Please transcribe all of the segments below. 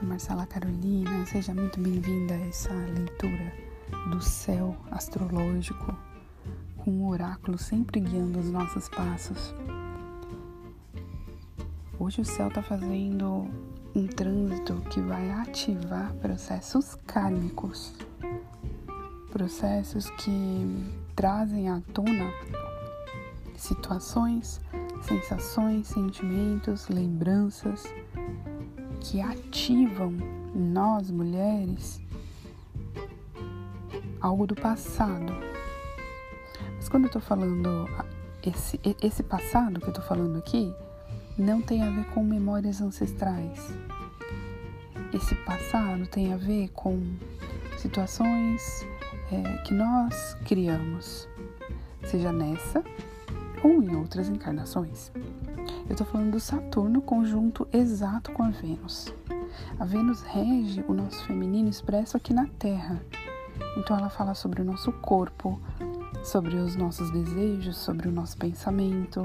sou Marcela Carolina, seja muito bem-vinda a essa leitura do céu astrológico, com o oráculo sempre guiando os nossos passos. Hoje o céu está fazendo um trânsito que vai ativar processos kármicos, processos que trazem à tona situações, sensações, sentimentos, lembranças que ativam nós mulheres algo do passado. Mas quando eu tô falando esse, esse passado que eu tô falando aqui, não tem a ver com memórias ancestrais. Esse passado tem a ver com situações é, que nós criamos, seja nessa ou em outras encarnações. Eu estou falando do Saturno conjunto exato com a Vênus. A Vênus rege o nosso feminino expresso aqui na Terra. Então ela fala sobre o nosso corpo, sobre os nossos desejos, sobre o nosso pensamento,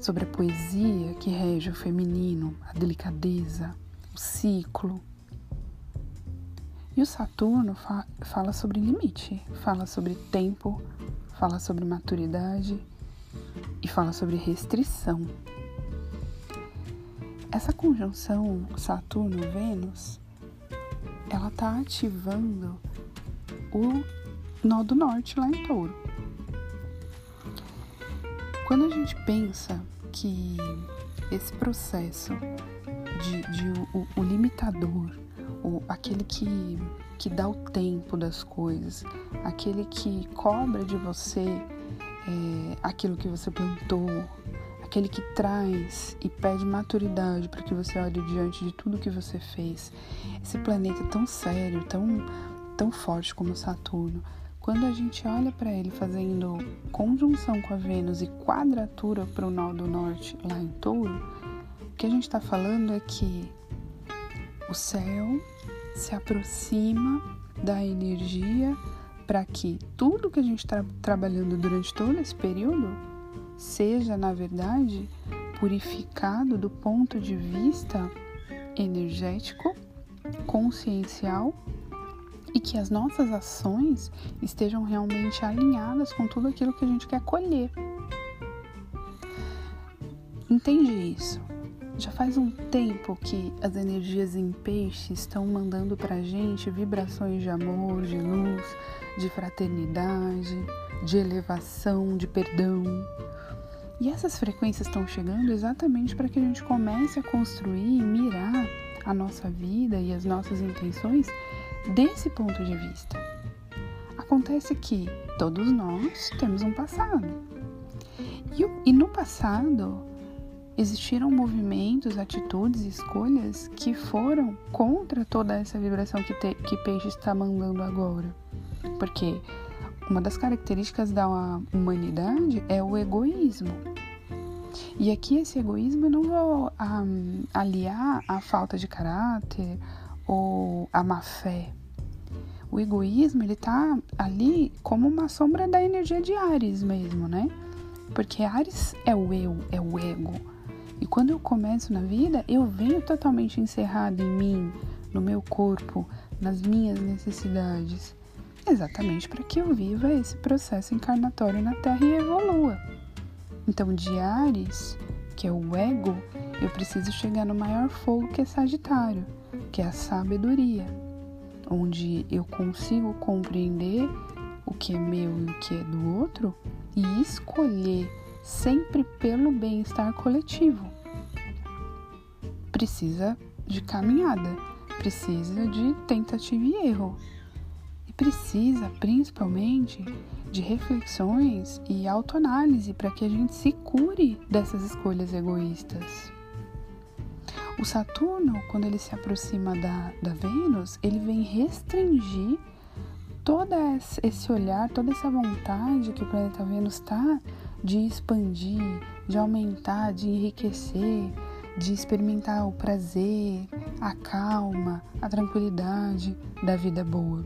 sobre a poesia que rege o feminino, a delicadeza, o ciclo. E o Saturno fa fala sobre limite, fala sobre tempo, fala sobre maturidade e fala sobre restrição. Essa conjunção Saturno-Vênus, ela está ativando o nó do norte lá em Touro. Quando a gente pensa que esse processo de, de o, o, limitador, o, aquele que, que dá o tempo das coisas, aquele que cobra de você é, aquilo que você plantou, aquele que traz e pede maturidade para que você olhe diante de tudo que você fez. Esse planeta tão sério, tão, tão forte como Saturno, quando a gente olha para ele fazendo conjunção com a Vênus e quadratura para o nó do norte lá em Touro, o que a gente está falando é que o céu se aproxima da energia para que tudo que a gente está trabalhando durante todo esse período seja, na verdade, purificado do ponto de vista energético, consciencial e que as nossas ações estejam realmente alinhadas com tudo aquilo que a gente quer colher. Entende isso? Já faz um tempo que as energias em peixe estão mandando pra gente vibrações de amor, de luz, de fraternidade, de elevação, de perdão. E essas frequências estão chegando exatamente para que a gente comece a construir e mirar a nossa vida e as nossas intenções desse ponto de vista. Acontece que todos nós temos um passado. E, e no passado existiram movimentos, atitudes, escolhas que foram contra toda essa vibração que, te, que Peixe está mandando agora. Porque uma das características da humanidade é o egoísmo. E aqui esse egoísmo eu não vou um, aliar a falta de caráter ou a má fé. O egoísmo ele tá ali como uma sombra da energia de Ares mesmo, né? Porque Ares é o eu, é o ego. E quando eu começo na vida, eu venho totalmente encerrado em mim, no meu corpo, nas minhas necessidades exatamente para que eu viva esse processo encarnatório na Terra e evolua. Então, de Ares, que é o ego, eu preciso chegar no maior fogo que é Sagitário, que é a sabedoria, onde eu consigo compreender o que é meu e o que é do outro e escolher sempre pelo bem-estar coletivo. Precisa de caminhada, precisa de tentativa e erro precisa principalmente de reflexões e autoanálise para que a gente se cure dessas escolhas egoístas. O Saturno, quando ele se aproxima da, da Vênus, ele vem restringir todo esse olhar, toda essa vontade que o planeta Vênus está de expandir, de aumentar, de enriquecer, de experimentar o prazer, a calma, a tranquilidade da vida boa.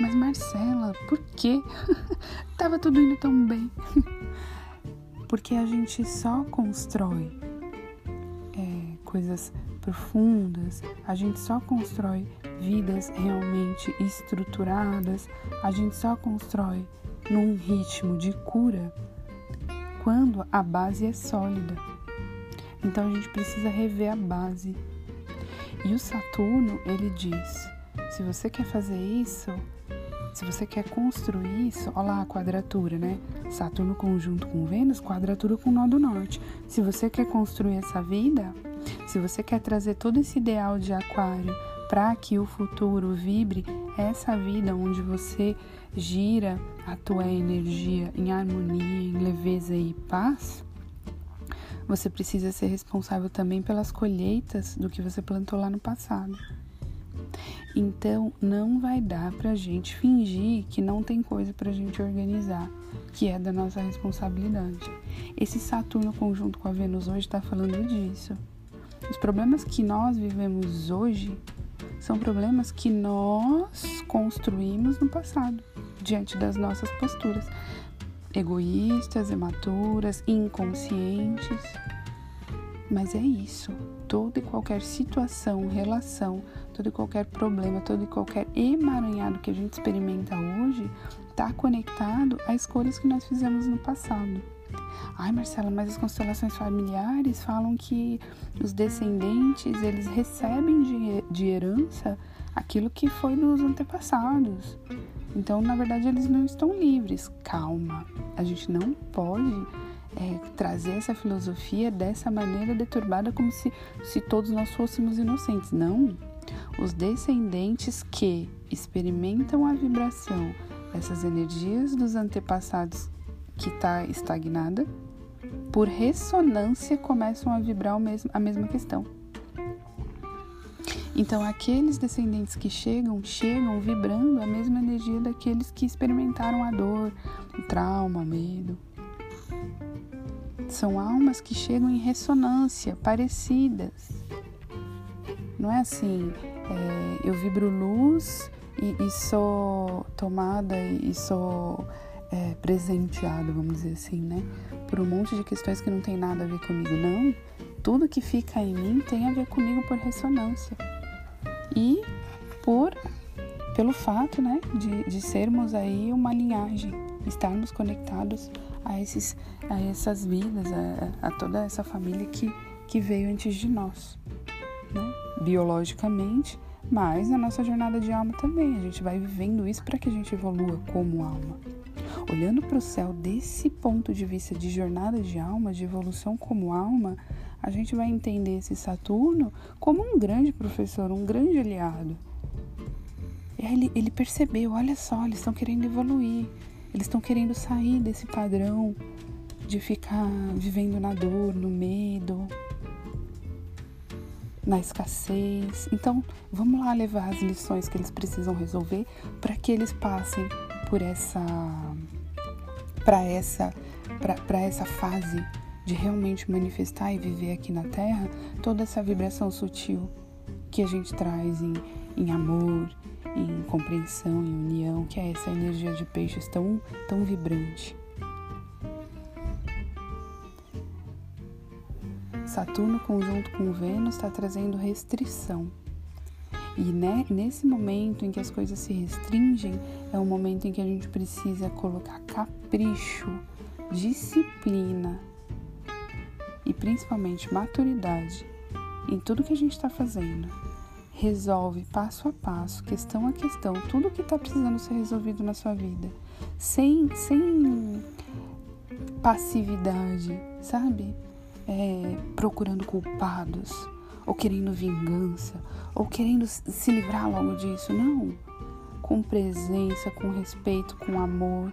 Mas Marcela, por quê? Tava tudo indo tão bem. Porque a gente só constrói é, coisas profundas, a gente só constrói vidas realmente estruturadas, a gente só constrói num ritmo de cura quando a base é sólida. Então a gente precisa rever a base. E o Saturno, ele diz: se você quer fazer isso, se você quer construir isso, olha lá a quadratura, né? Saturno conjunto com Vênus, quadratura com o nó do norte. Se você quer construir essa vida, se você quer trazer todo esse ideal de aquário para que o futuro vibre essa vida onde você gira a tua energia em harmonia, em leveza e paz, você precisa ser responsável também pelas colheitas do que você plantou lá no passado. Então, não vai dar pra gente fingir que não tem coisa pra gente organizar, que é da nossa responsabilidade. Esse Saturno conjunto com a Vênus hoje está falando disso. Os problemas que nós vivemos hoje são problemas que nós construímos no passado, diante das nossas posturas egoístas, imaturas, inconscientes. Mas é isso. Toda e qualquer situação, relação, todo e qualquer problema, todo e qualquer emaranhado que a gente experimenta hoje está conectado a escolhas que nós fizemos no passado. Ai, Marcela, mas as constelações familiares falam que os descendentes eles recebem de, de herança aquilo que foi dos antepassados. Então, na verdade, eles não estão livres. Calma, a gente não pode é, trazer essa filosofia dessa maneira deturbada, como se, se todos nós fôssemos inocentes. Não. Os descendentes que experimentam a vibração dessas energias dos antepassados que está estagnada, por ressonância começam a vibrar a mesma questão. Então, aqueles descendentes que chegam, chegam vibrando a mesma energia daqueles que experimentaram a dor, o trauma, medo. São almas que chegam em ressonância, parecidas. Não é assim, é, eu vibro luz e, e sou tomada e sou é, presenteado, vamos dizer assim, né? Por um monte de questões que não tem nada a ver comigo. Não, tudo que fica em mim tem a ver comigo por ressonância. E por pelo fato, né, de, de sermos aí uma linhagem, estarmos conectados a, esses, a essas vidas, a, a toda essa família que, que veio antes de nós, né? biologicamente, mas na nossa jornada de alma também. A gente vai vivendo isso para que a gente evolua como alma. Olhando para o céu desse ponto de vista de jornada de alma, de evolução como alma, a gente vai entender esse Saturno como um grande professor, um grande aliado. E aí ele, ele percebeu: olha só, eles estão querendo evoluir, eles estão querendo sair desse padrão de ficar vivendo na dor, no medo, na escassez. Então, vamos lá levar as lições que eles precisam resolver para que eles passem por essa para essa para essa fase de realmente manifestar e viver aqui na Terra toda essa vibração sutil que a gente traz em, em amor, em compreensão, em união, que é essa energia de peixes tão, tão vibrante. Saturno conjunto com Vênus está trazendo restrição. E né, nesse momento em que as coisas se restringem, é o momento em que a gente precisa colocar capricho, disciplina e principalmente maturidade em tudo que a gente está fazendo resolve passo a passo, questão a questão, tudo que está precisando ser resolvido na sua vida, sem, sem passividade, sabe? É, procurando culpados, ou querendo vingança, ou querendo se livrar logo disso. Não. Com presença, com respeito, com amor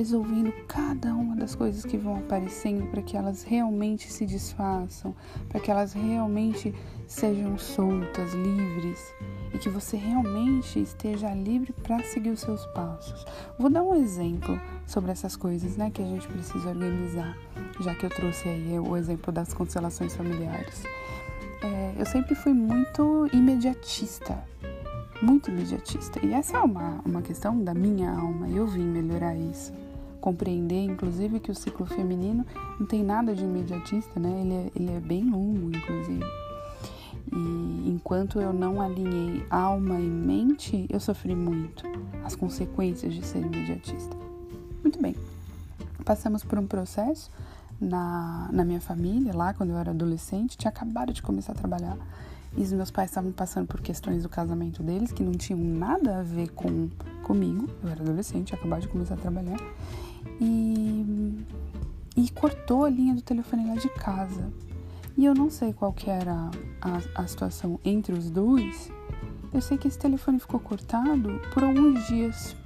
resolvendo cada uma das coisas que vão aparecendo para que elas realmente se desfaçam, para que elas realmente sejam soltas, livres e que você realmente esteja livre para seguir os seus passos. Vou dar um exemplo sobre essas coisas, né, que a gente precisa organizar, já que eu trouxe aí o exemplo das constelações familiares. É, eu sempre fui muito imediatista, muito imediatista. E essa é uma, uma questão da minha alma. Eu vim melhorar isso compreender, inclusive, que o ciclo feminino não tem nada de imediatista, né? Ele é, ele é bem longo, inclusive. E enquanto eu não alinhei alma e mente, eu sofri muito as consequências de ser imediatista. Muito bem, passamos por um processo na, na minha família, lá quando eu era adolescente, tinha acabado de começar a trabalhar. E os meus pais estavam passando por questões do casamento deles que não tinham nada a ver com comigo. Eu era adolescente, acabava de começar a trabalhar. E, e cortou a linha do telefone lá de casa. E eu não sei qual que era a, a situação entre os dois. Eu sei que esse telefone ficou cortado por alguns dias.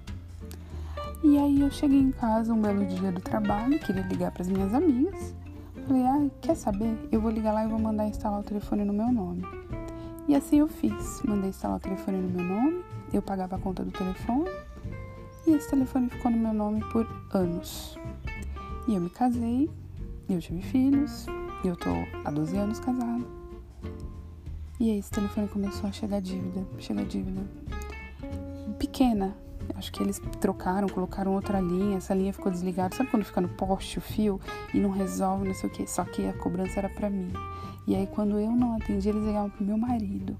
E aí eu cheguei em casa um belo dia do trabalho, queria ligar para as minhas amigas. Falei, ah, quer saber? Eu vou ligar lá e vou mandar instalar o telefone no meu nome. E assim eu fiz. Mandei instalar o telefone no meu nome, eu pagava a conta do telefone e esse telefone ficou no meu nome por anos. E eu me casei, eu tive filhos, eu tô há 12 anos casada. E aí esse telefone começou a chegar dívida, chegar dívida. Pequena. Acho que eles trocaram, colocaram outra linha, essa linha ficou desligada. Sabe quando fica no poste o fio e não resolve, não sei o que? Só que a cobrança era para mim. E aí quando eu não atendi, eles ligavam pro meu marido.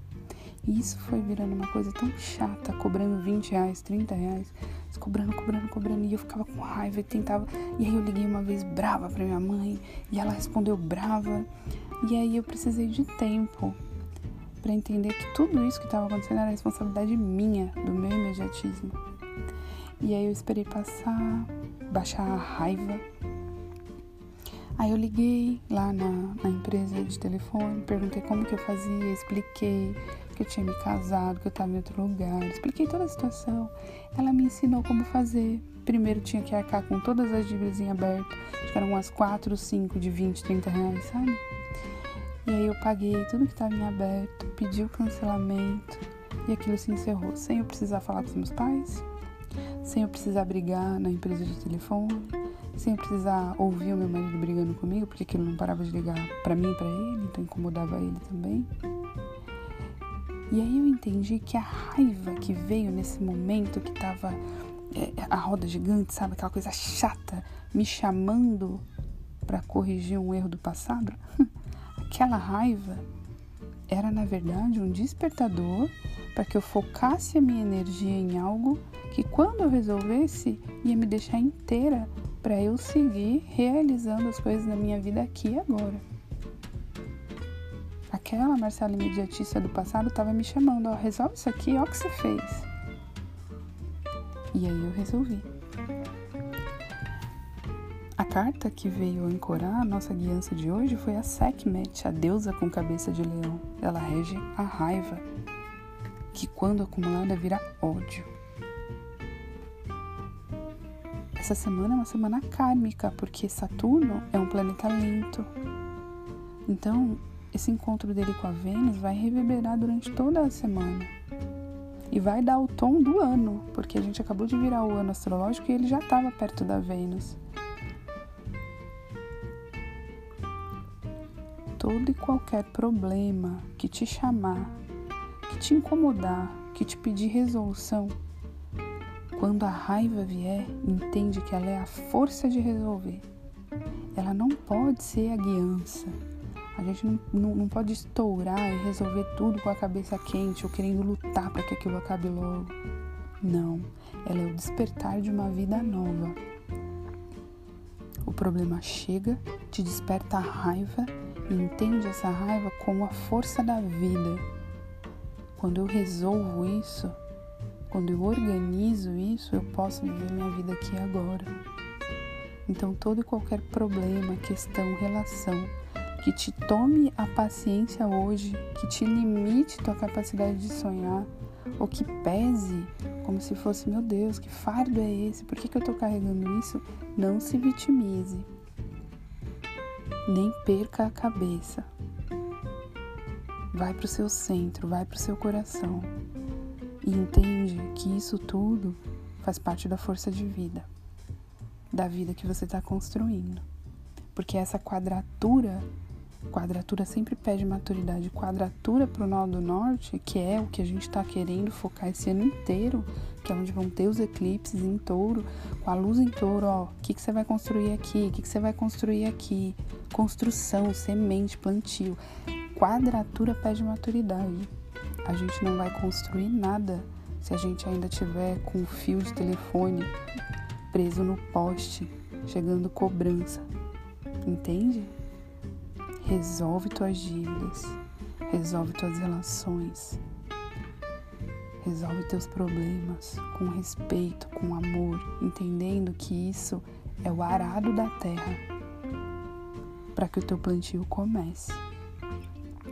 E isso foi virando uma coisa tão chata, cobrando 20 reais, 30 reais cobrando, cobrando, cobrando. E eu ficava com raiva e tentava. E aí eu liguei uma vez brava pra minha mãe e ela respondeu brava. E aí eu precisei de tempo para entender que tudo isso que estava acontecendo era responsabilidade minha, do meu imediatismo. E aí eu esperei passar, baixar a raiva. Aí eu liguei lá na, na empresa de telefone, perguntei como que eu fazia, expliquei que eu tinha me casado, que eu estava em outro lugar. Expliquei toda a situação. Ela me ensinou como fazer. Primeiro tinha que arcar com todas as dívidas em aberto. Acho que eram umas 4, 5 de 20, 30 reais, sabe? E aí eu paguei tudo que estava em aberto, pedi o cancelamento e aquilo se encerrou. Sem eu precisar falar com os meus pais, sem eu precisar brigar na empresa de telefone, sem eu precisar ouvir o meu marido brigando comigo, porque aquilo não parava de ligar para mim e para ele, então incomodava ele também. E aí eu entendi que a raiva que veio nesse momento que tava é, a roda gigante, sabe, aquela coisa chata, me chamando para corrigir um erro do passado, aquela raiva era na verdade um despertador para que eu focasse a minha energia em algo que quando eu resolvesse ia me deixar inteira para eu seguir realizando as coisas na minha vida aqui e agora aquela Marcela imediatista do passado estava me chamando, ó, resolve isso aqui, ó o que você fez. E aí eu resolvi. A carta que veio ancorar a nossa guiança de hoje foi a Sekhmet, a deusa com cabeça de leão. Ela rege a raiva, que quando acumulada vira ódio. Essa semana é uma semana kármica, porque Saturno é um planeta lento. Então, esse encontro dele com a Vênus vai reverberar durante toda a semana. E vai dar o tom do ano, porque a gente acabou de virar o ano astrológico e ele já estava perto da Vênus. Todo e qualquer problema que te chamar, que te incomodar, que te pedir resolução, quando a raiva vier, entende que ela é a força de resolver. Ela não pode ser a guiança a gente não, não, não pode estourar e resolver tudo com a cabeça quente ou querendo lutar para que aquilo acabe logo. Não, ela é o despertar de uma vida nova. O problema chega, te desperta a raiva e entende essa raiva como a força da vida. Quando eu resolvo isso, quando eu organizo isso, eu posso viver minha vida aqui agora. Então, todo e qualquer problema, questão, relação que te tome a paciência hoje, que te limite tua capacidade de sonhar, ou que pese como se fosse, meu Deus, que fardo é esse? Por que, que eu tô carregando isso? Não se vitimize. Nem perca a cabeça. Vai pro seu centro, vai pro seu coração. E entende que isso tudo faz parte da força de vida, da vida que você está construindo. Porque essa quadratura Quadratura sempre pede maturidade. Quadratura para o nó do norte, que é o que a gente está querendo focar esse ano inteiro, que é onde vão ter os eclipses em touro, com a luz em touro, ó, o que, que você vai construir aqui, o que, que você vai construir aqui, construção, semente, plantio. quadratura pede maturidade. A gente não vai construir nada se a gente ainda tiver com o fio de telefone preso no poste, chegando cobrança. Entende? Resolve tuas dívidas, resolve tuas relações, resolve teus problemas com respeito, com amor, entendendo que isso é o arado da terra para que o teu plantio comece.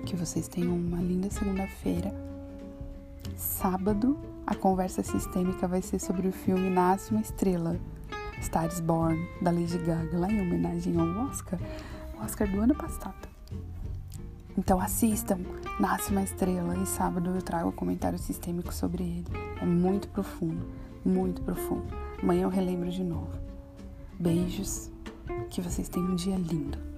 Que vocês tenham uma linda segunda-feira. Sábado, a conversa sistêmica vai ser sobre o filme Nasce uma Estrela, Stars Born, da Lady Gaga, lá em homenagem ao Oscar, Oscar do ano passado. Então assistam, Nasce uma Estrela, e sábado eu trago um comentário sistêmico sobre ele. É muito profundo, muito profundo. Amanhã eu relembro de novo. Beijos, que vocês tenham um dia lindo.